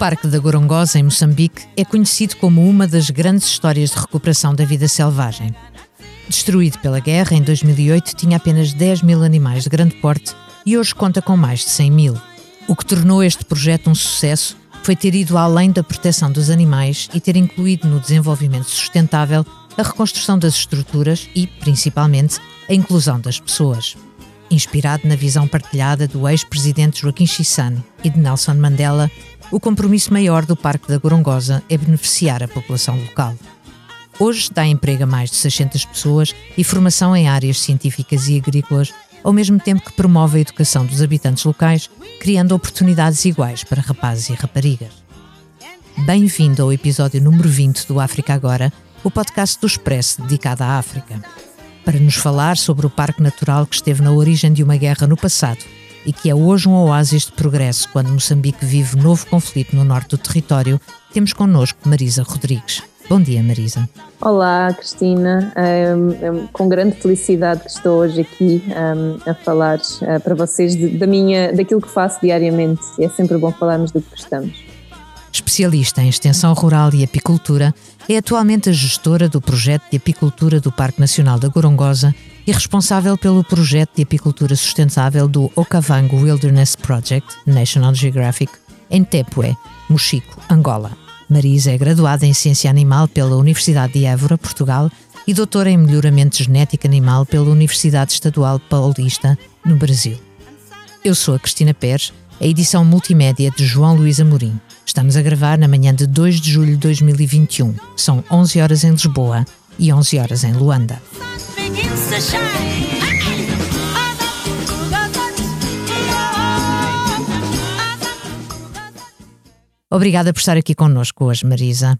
Parque da Gorongosa, em Moçambique, é conhecido como uma das grandes histórias de recuperação da vida selvagem. Destruído pela guerra, em 2008 tinha apenas 10 mil animais de grande porte e hoje conta com mais de 100 mil. O que tornou este projeto um sucesso foi ter ido além da proteção dos animais e ter incluído no desenvolvimento sustentável a reconstrução das estruturas e, principalmente, a inclusão das pessoas. Inspirado na visão partilhada do ex-presidente Joaquim Chissano e de Nelson Mandela, o compromisso maior do Parque da Gorongosa é beneficiar a população local. Hoje dá emprego a mais de 600 pessoas e formação em áreas científicas e agrícolas, ao mesmo tempo que promove a educação dos habitantes locais, criando oportunidades iguais para rapazes e raparigas. Bem-vindo ao episódio número 20 do África Agora, o podcast do Expresso dedicado à África. Para nos falar sobre o Parque Natural que esteve na origem de uma guerra no passado e que é hoje um oásis de progresso quando Moçambique vive novo conflito no norte do território, temos connosco Marisa Rodrigues. Bom dia, Marisa. Olá, Cristina. É, com grande felicidade que estou hoje aqui um, a falar uh, para vocês de, da minha, daquilo que faço diariamente. É sempre bom falarmos do que gostamos. Especialista em extensão rural e apicultura, é atualmente a gestora do projeto de apicultura do Parque Nacional da Gorongosa e responsável pelo projeto de apicultura sustentável do Okavango Wilderness Project, National Geographic, em Tepué, Mochico, Angola. Marisa é graduada em Ciência Animal pela Universidade de Évora, Portugal, e doutora em Melhoramento Genético Animal pela Universidade Estadual Paulista, no Brasil. Eu sou a Cristina Pérez, a edição multimédia de João Luís Amorim. Estamos a gravar na manhã de 2 de julho de 2021. São 11 horas em Lisboa e 11 horas em Luanda. Obrigada por estar aqui connosco hoje, Marisa.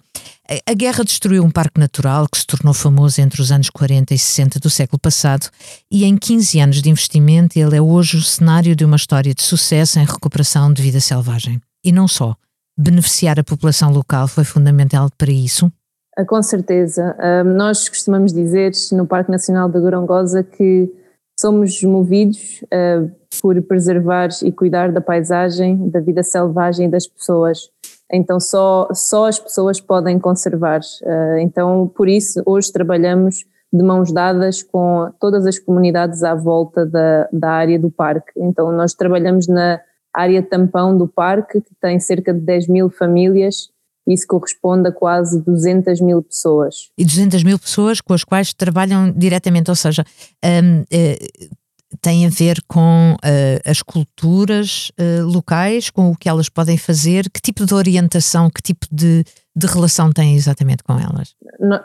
A guerra destruiu um parque natural que se tornou famoso entre os anos 40 e 60 do século passado e em 15 anos de investimento ele é hoje o cenário de uma história de sucesso em recuperação de vida selvagem. E não só. Beneficiar a população local foi fundamental para isso? Ah, com certeza. Nós costumamos dizer no Parque Nacional da Gorongosa que somos movidos ah, por preservar e cuidar da paisagem, da vida selvagem e das pessoas. Então só, só as pessoas podem conservar. Ah, então por isso hoje trabalhamos de mãos dadas com todas as comunidades à volta da, da área do parque. Então nós trabalhamos na área tampão do parque, que tem cerca de 10 mil famílias, isso corresponde a quase 200 mil pessoas. E 200 mil pessoas com as quais trabalham diretamente, ou seja, um, uh, tem a ver com uh, as culturas uh, locais, com o que elas podem fazer, que tipo de orientação, que tipo de, de relação tem exatamente com elas?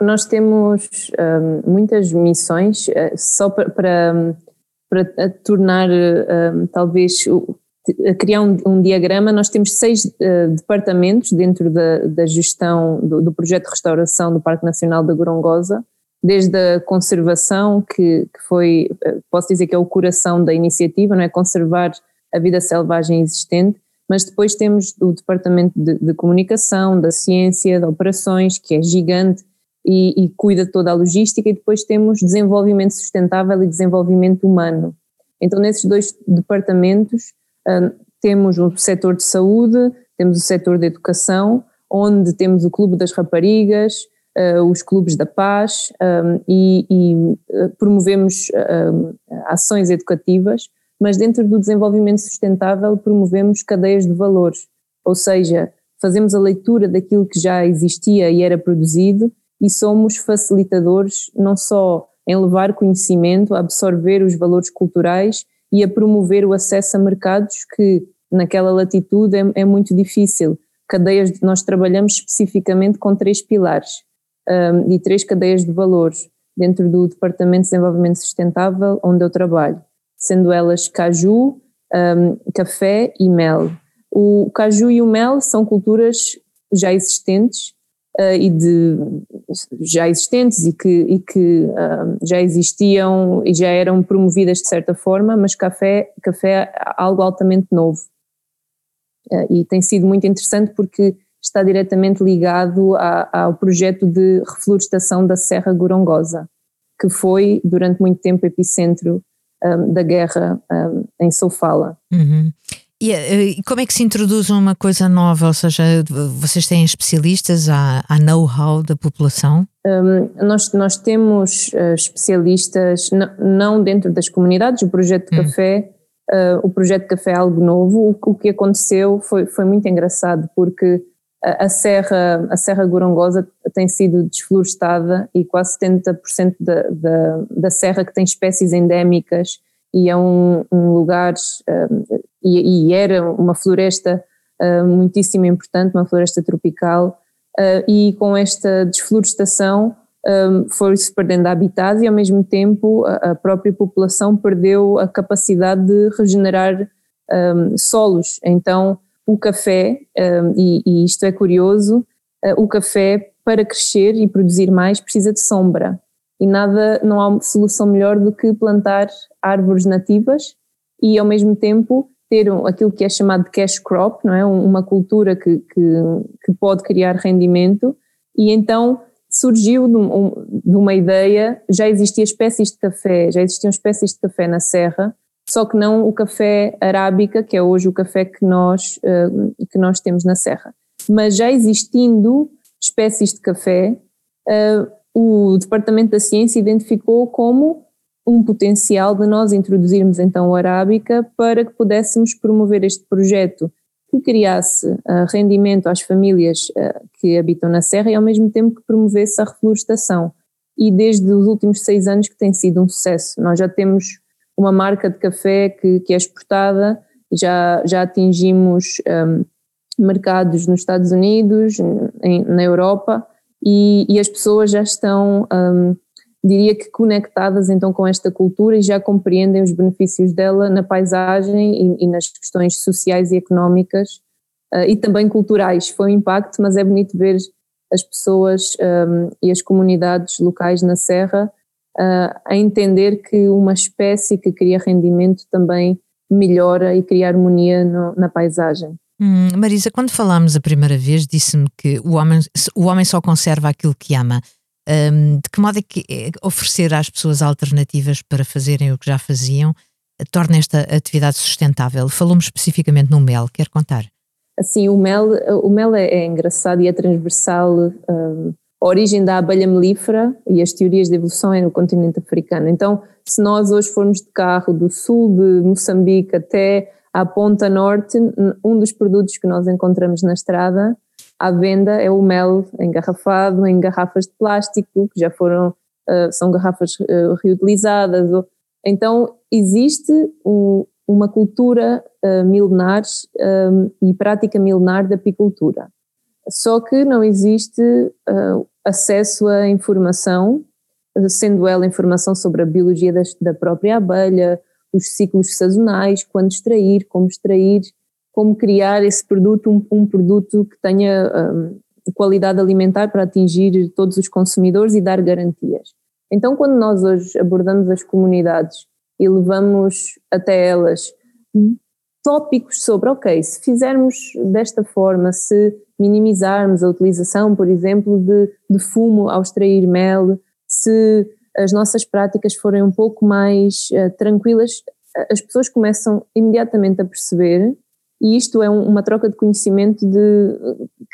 nós temos um, muitas missões, uh, só para, para, para tornar um, talvez criar um, um, diagrama, nós temos seis uh, departamentos dentro da, da gestão do, do, projeto de restauração do Parque Nacional da Gorongosa, desde a conservação, que, que foi, uh, posso dizer que é o coração da iniciativa, não é? Conservar a vida selvagem existente, mas depois temos o departamento de, de comunicação, da ciência, de operações, que é gigante e, e cuida toda a logística, e depois temos desenvolvimento sustentável e desenvolvimento humano. Então, nesses dois departamentos, temos o setor de saúde, temos o setor de educação, onde temos o Clube das Raparigas, os Clubes da Paz um, e, e uh, promovemos ações educativas, mas dentro do desenvolvimento sustentável promovemos cadeias de valores, ou seja, fazemos a leitura daquilo que já existia e era produzido e somos facilitadores não só em levar conhecimento, absorver os valores culturais e a promover o acesso a mercados que naquela latitude é, é muito difícil. Cadeias, de, nós trabalhamos especificamente com três pilares um, e três cadeias de valores dentro do Departamento de Desenvolvimento Sustentável onde eu trabalho, sendo elas caju, um, café e mel. O caju e o mel são culturas já existentes uh, e de já existentes e que, e que uh, já existiam e já eram promovidas de certa forma, mas café, café é algo altamente novo. Uh, e tem sido muito interessante porque está diretamente ligado a, ao projeto de reflorestação da Serra Gorongosa, que foi durante muito tempo epicentro um, da guerra um, em Sofala. Uhum. E, e, como é que se introduz uma coisa nova? Ou seja, vocês têm especialistas, há, há know-how da população? Um, nós, nós temos uh, especialistas, não dentro das comunidades, o projeto de hum. café, uh, o projeto de café é algo novo. O, o, que aconteceu foi, foi muito engraçado, porque a, Serra, a Serra Gorongosa tem sido desflorestada e quase 70% da, da, da serra que tem espécies endémicas e é um, um lugar, um, e, e, era uma floresta uh, muitíssimo importante, uma floresta tropical, uh, e com esta desflorestação um, foi-se perdendo habitat e ao mesmo tempo a, a, própria população perdeu a capacidade de regenerar solos. Então o café, e, e, isto é curioso, uh, o café para crescer e produzir mais precisa de sombra e nada, não há solução melhor do que plantar árvores nativas e ao mesmo tempo ter aquilo que é chamado de cash crop, não é? uma cultura que, que, que pode criar rendimento e então surgiu de, um, de, uma ideia, já existiam espécies de café, já existiam espécies de café na serra, só que não o café arábica, que é hoje o café que nós, uh, que nós temos na serra. Mas já existindo espécies de café, uh, o Departamento da Ciência identificou como um potencial de nós introduzirmos então a arábica para que pudéssemos promover este projeto que criasse uh, rendimento às famílias que habitam na Serra e ao mesmo tempo que promovesse a reflorestação. E desde os últimos seis anos que tem sido um sucesso. Nós já temos uma marca de café que, que é exportada, já, já atingimos um, mercados nos Estados Unidos, em, na Europa, e, e as pessoas já estão, um, diria que conectadas então com esta cultura e já compreendem os benefícios dela na paisagem e, e nas questões sociais e económicas uh, e também culturais. Foi um impacto, mas é bonito ver as pessoas um, e as comunidades locais na Serra uh, a entender que uma espécie que cria rendimento também melhora e cria harmonia no, na paisagem. Hum, Marisa, quando falámos a primeira vez, disse-me que o homem, o homem só conserva aquilo que ama. Um, de que modo é que é oferecer às pessoas alternativas para fazerem o que já faziam torna esta atividade sustentável? Falou-me especificamente no mel, quer contar? Assim, o mel, o mel é, é engraçado e é transversal. Um, origem da abelha melífera e as teorias de evolução é no continente africano. Então, se nós hoje formos de carro do sul de Moçambique até à ponta norte, um dos produtos que nós encontramos na estrada à venda é o mel engarrafado em garrafas de plástico, que já foram, uh, são garrafas uh, reutilizadas. Então, existe um, uma cultura uh, milenar e prática milenar da apicultura. Só que não existe acesso à informação, sendo ela informação sobre a biologia da, da própria abelha, os ciclos sazonais, quando extrair, como extrair, como criar esse produto, um, um produto que tenha um, qualidade alimentar para atingir todos os consumidores e dar garantias. Então, quando nós hoje abordamos as comunidades e levamos até elas tópicos sobre, ok, se fizermos desta forma, se minimizarmos a utilização, por exemplo, de, de fumo ao extrair mel, se as nossas práticas forem um pouco mais uh, tranquilas, as pessoas começam imediatamente a perceber, e isto é um, uma troca de conhecimento de,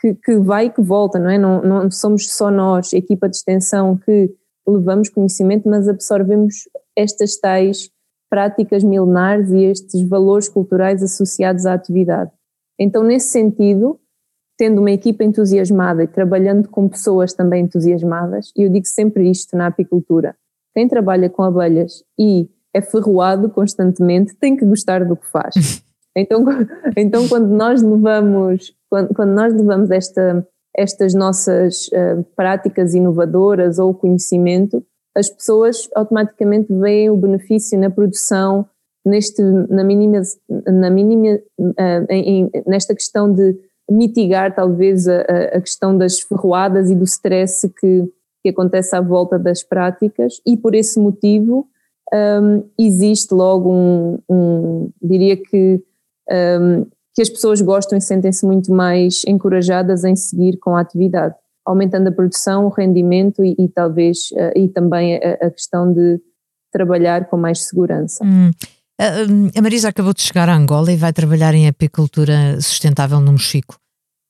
que, que, vai e que volta, não é? Não, não somos só nós, equipa de extensão, que levamos conhecimento, mas absorvemos estas tais práticas milenares e estes valores culturais associados à atividade. Então, nesse sentido, tendo uma equipa entusiasmada e trabalhando com pessoas também entusiasmadas, e eu digo sempre isto na apicultura: quem trabalha com abelhas e é ferroado constantemente tem que gostar do que faz. Então, então quando nós levamos, quando, quando nós levamos esta, estas nossas uh, práticas inovadoras ou conhecimento, as pessoas automaticamente veem o benefício na produção, neste, na mínima, na mínima uh, em, nesta questão de mitigar talvez a, a questão das ferroadas e do stress que, que acontece à volta das práticas. E por esse motivo um, existe logo um, um diria que, um, que as pessoas gostam e sentem-se muito mais encorajadas em seguir com a atividade, aumentando a produção, o rendimento e, e talvez uh, e também a, a, questão de trabalhar com mais segurança. Hum. A Marisa acabou de chegar a Angola e vai trabalhar em apicultura sustentável no Mexico.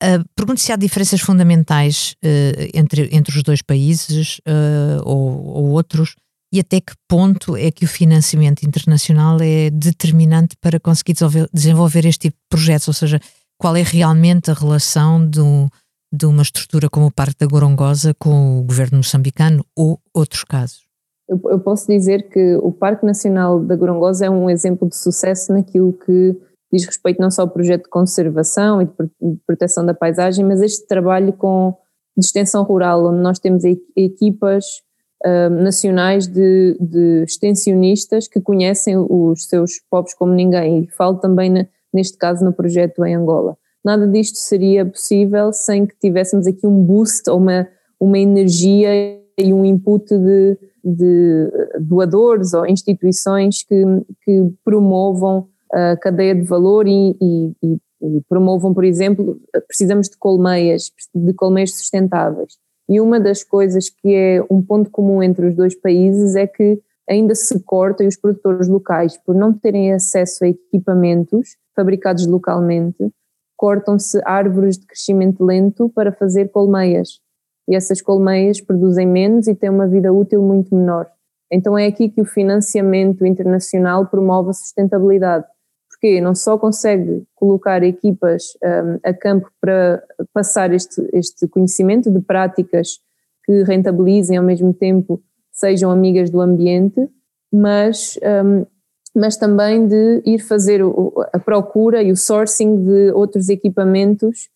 Uh, Pergunto se há diferenças fundamentais uh, entre, entre os dois países uh, ou, ou, outros e até que ponto é que o financiamento internacional é determinante para conseguir desenvolver este tipo de projetos, ou seja, qual é realmente a relação do, de uma estrutura como o Parque da Gorongosa com o governo moçambicano ou outros casos? Eu, eu posso dizer que o Parque Nacional da Gorongosa é um exemplo de sucesso naquilo que diz respeito não só ao projeto de conservação e de proteção da paisagem, mas este trabalho com de extensão rural, onde nós temos equipas uh, nacionais de, de, extensionistas que conhecem os seus povos como ninguém, e falo também na, neste caso no projeto em Angola. Nada disto seria possível sem que tivéssemos aqui um boost ou uma, uma energia e um input de, de doadores ou instituições que, que promovam a cadeia de valor e, e, e, promovam, por exemplo, precisamos de colmeias, de colmeias sustentáveis. E uma das coisas que é um ponto comum entre os dois países é que ainda se corta e os produtores locais, por não terem acesso a equipamentos fabricados localmente, cortam-se árvores de crescimento lento para fazer colmeias. E essas colmeias produzem menos e têm uma vida útil muito menor. Então é aqui que o financiamento internacional promove a sustentabilidade porque não só consegue colocar equipas um, a campo para passar este, este conhecimento de práticas que rentabilizem ao mesmo tempo sejam amigas do ambiente, mas, um, mas também de ir fazer o, a procura e o sourcing de outros equipamentos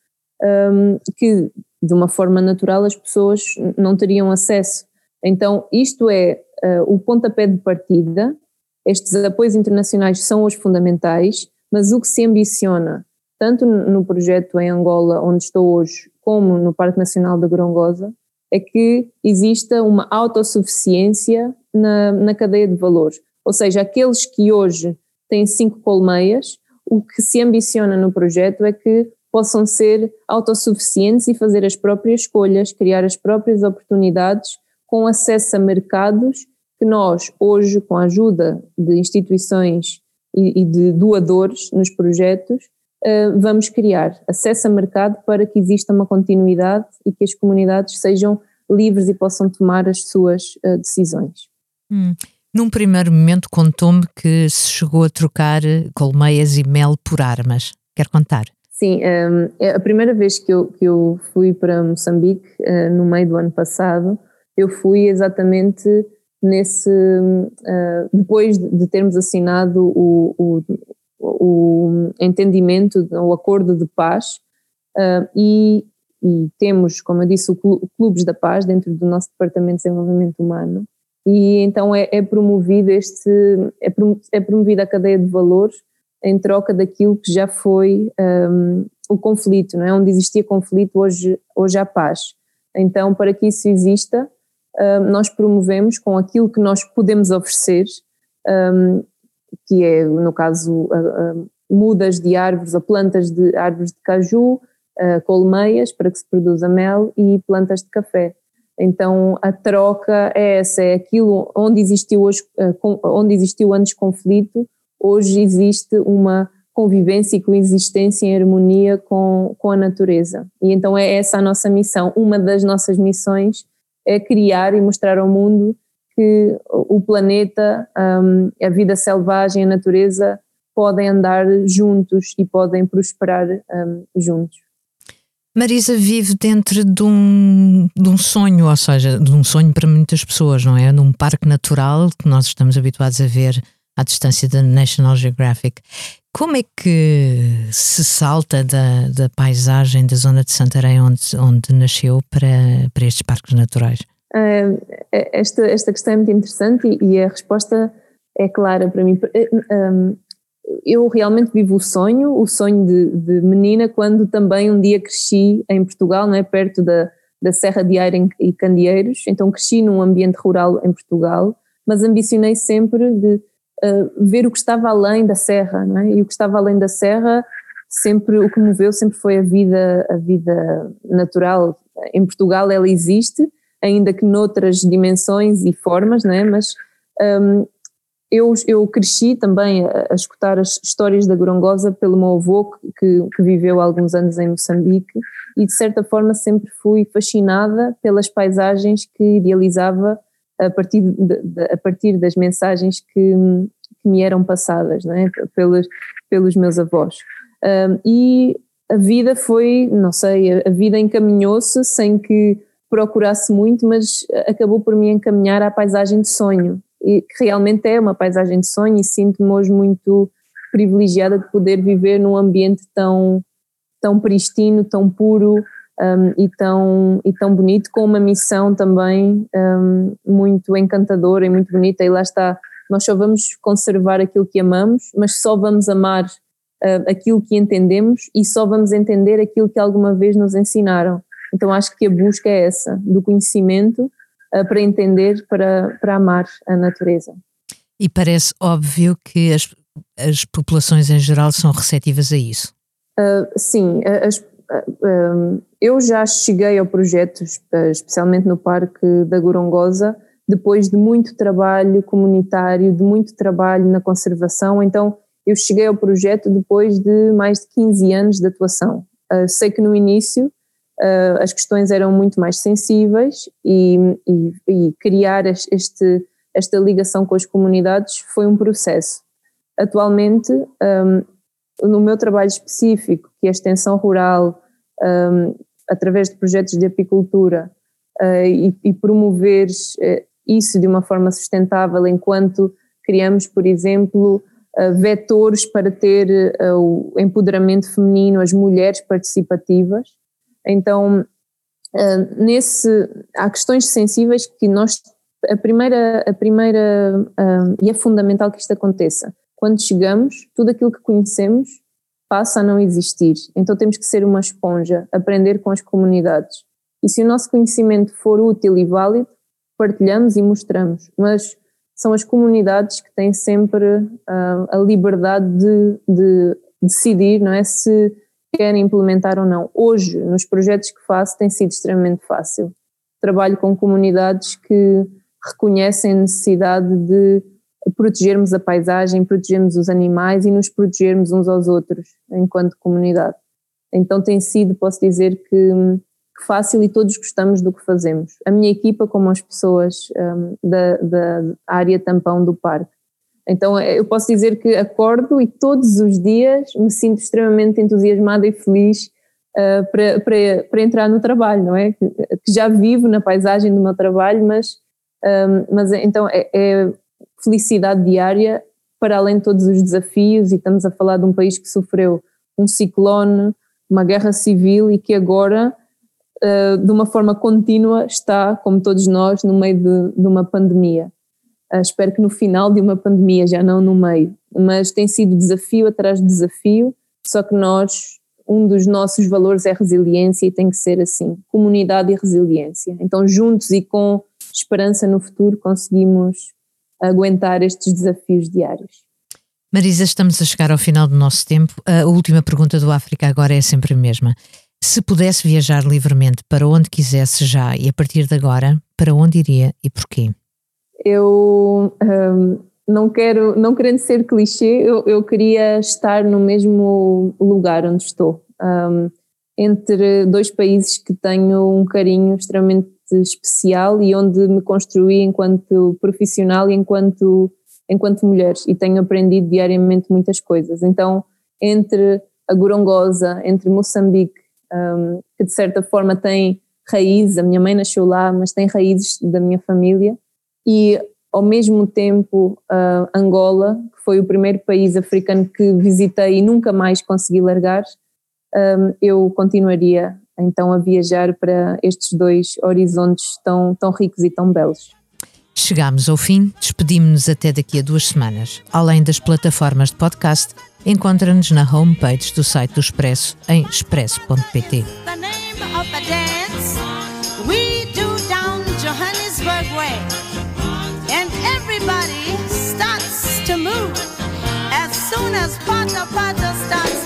um, que de uma forma natural as pessoas não teriam acesso. Então isto é uh, o pontapé de partida estes apoios internacionais são os fundamentais, mas o que se ambiciona, tanto no projeto em Angola, onde estou hoje, como no Parque Nacional da Gorongosa, é que exista uma autossuficiência na, na cadeia de valores. Ou seja, aqueles que hoje têm cinco colmeias, o que se ambiciona no projeto é que possam ser autossuficientes e fazer as próprias escolhas, criar as próprias oportunidades com acesso a mercados que nós, hoje, com a ajuda de instituições e, de doadores nos projetos, uh, vamos criar acesso a mercado para que exista uma continuidade e que as comunidades sejam livres e possam tomar as suas uh, decisões. Hum. Num primeiro momento contou-me que se chegou a trocar colmeias e mel por armas. Quer contar? Sim, um, é a primeira vez que eu, que eu fui para Moçambique, uh, no meio do ano passado, eu fui exatamente nesse uh, depois de termos assinado o, o, o entendimento, o acordo de paz uh, e, e, temos, como eu disse, o Clubes da Paz dentro do nosso Departamento de Desenvolvimento Humano e então é, é promovido este é, é promovida a cadeia de valores em troca daquilo que já foi um, o conflito, não é? Onde existia conflito, hoje, hoje há paz. Então, para que isso exista, nós promovemos com aquilo que nós podemos oferecer, um, que é, no caso, uh, uh, mudas de árvores ou plantas de árvores de caju, colmeias para que se produza mel e plantas de café. Então a troca é essa, é aquilo onde existiu hoje, onde existiu antes conflito, hoje existe uma convivência e coexistência em harmonia com, com a natureza. E então é essa a nossa missão. Uma das nossas missões é criar e mostrar ao mundo que o planeta, um, a vida selvagem, a natureza podem andar juntos e podem prosperar um, juntos. Marisa vive dentro de um, de um sonho, ou seja, de um sonho para muitas pessoas, não é? Num parque natural que nós estamos habituados a ver à distância da National Geographic. Como é que se salta da, da paisagem da zona de Santarém, onde, onde nasceu, para, para estes parques naturais? Uh, esta, esta questão é muito interessante e, e, a resposta é clara para mim. Um, eu realmente vivo o sonho, o sonho de, de, menina, quando também um dia cresci em Portugal, não é? perto da, da Serra de Aire e Candeeiros, então cresci num ambiente rural em Portugal, mas ambicionei sempre de uh, ver o que estava além da serra, não é? E o que estava além da serra, sempre o que moveu sempre foi a vida, a vida natural. Em Portugal ela existe, ainda que noutras dimensões e formas, não é? Mas um, eu, eu cresci também a, a, escutar as histórias da Gorongosa pelo meu avô, que, que viveu alguns anos em Moçambique, e de certa forma sempre fui fascinada pelas paisagens que idealizava a partir, de, de, a partir das mensagens que, que me eram passadas é? pelos, pelos meus avós. Um, e a vida foi, não sei, a, a vida encaminhou-se sem que procurasse muito, mas acabou por me encaminhar à paisagem de sonho e que realmente é uma paisagem de sonho e sinto-me hoje muito privilegiada de poder viver num ambiente tão, tão pristino, tão puro um, e, tão, e tão bonito, com uma missão também um, muito encantadora e muito bonita. E lá está, nós só vamos conservar aquilo que amamos, mas só vamos amar uh, aquilo que entendemos e só vamos entender aquilo que alguma vez nos ensinaram. Então acho que a busca é essa, do conhecimento para entender, para, para amar a natureza. E parece óbvio que as, as populações em geral são receptivas a isso. Uh, sim, as, uh, eu já cheguei ao projeto, especialmente no Parque da Gorongosa, depois de muito trabalho comunitário, de muito trabalho na conservação, então eu cheguei ao projeto depois de mais de 15 anos de atuação. Uh, sei que no início uh, as questões eram muito mais sensíveis e, e, e criar este, esta ligação com as comunidades foi um processo. Atualmente, um, no meu trabalho específico, que é a extensão rural, um, através de projetos de apicultura uh, e, e, promover uh, isso de uma forma sustentável, enquanto criamos, por exemplo, uh, vetores para ter o empoderamento feminino, as mulheres participativas, então, uh, nesse, há questões sensíveis que nós, a primeira, a primeira uh, e é fundamental que isto aconteça. Quando chegamos, tudo aquilo que conhecemos passa a não existir. Então temos que ser uma esponja, aprender com as comunidades. E se o nosso conhecimento for útil e válido, partilhamos e mostramos. Mas são as comunidades que têm sempre uh, a liberdade de, de, decidir, não é? Se querem implementar ou não. Hoje, nos projetos que faço, tem sido extremamente fácil. Trabalho com comunidades que reconhecem a necessidade de protegermos a paisagem, protegermos os animais e nos protegermos uns aos outros enquanto comunidade. Então tem sido, posso dizer que, fácil e todos gostamos do que fazemos. A minha equipa, como as pessoas um, da, da área tampão do parque. Então eu posso dizer que acordo e todos os dias me sinto extremamente entusiasmada e feliz uh, para, para, para entrar no trabalho, não é? Que, que, já vivo na paisagem do meu trabalho, mas, um, mas então é, é, felicidade diária para além de todos os desafios e estamos a falar de um país que sofreu um ciclone, uma guerra civil e que agora uh, de uma forma contínua está, como todos nós, no meio de, de uma pandemia. Uh, espero que no final de uma pandemia, já não no meio, mas tem sido desafio atrás de desafio, só que nós, um dos nossos valores é resiliência e tem que ser assim, comunidade e resiliência. Então, juntos e com esperança no futuro, conseguimos aguentar estes desafios diários. Marisa, estamos a chegar ao final do nosso tempo. A última pergunta do África agora é sempre a mesma. Se pudesse viajar livremente para onde quisesse já e a partir de agora, para onde iria e porquê? Eu um, não quero, não querendo ser clichê, eu, eu, queria estar no mesmo lugar onde estou, um, entre dois países que tenho um carinho extremamente especial e onde me construí enquanto profissional e enquanto, enquanto mulher e tenho aprendido diariamente muitas coisas. Então, entre a Gorongosa, entre Moçambique, um, que de certa forma tem raízes, a minha mãe nasceu lá, mas tem raízes da minha família, e ao mesmo tempo uh, Angola, que foi o primeiro país africano que visitei e nunca mais consegui largar, um, eu continuaria então a viajar para estes dois horizontes tão, tão ricos e tão belos. Chegamos ao fim, despedimos-nos até daqui a duas semanas. Além das plataformas de podcast, encontra-nos na homepage do site do Expresso em expresso.pt. up at the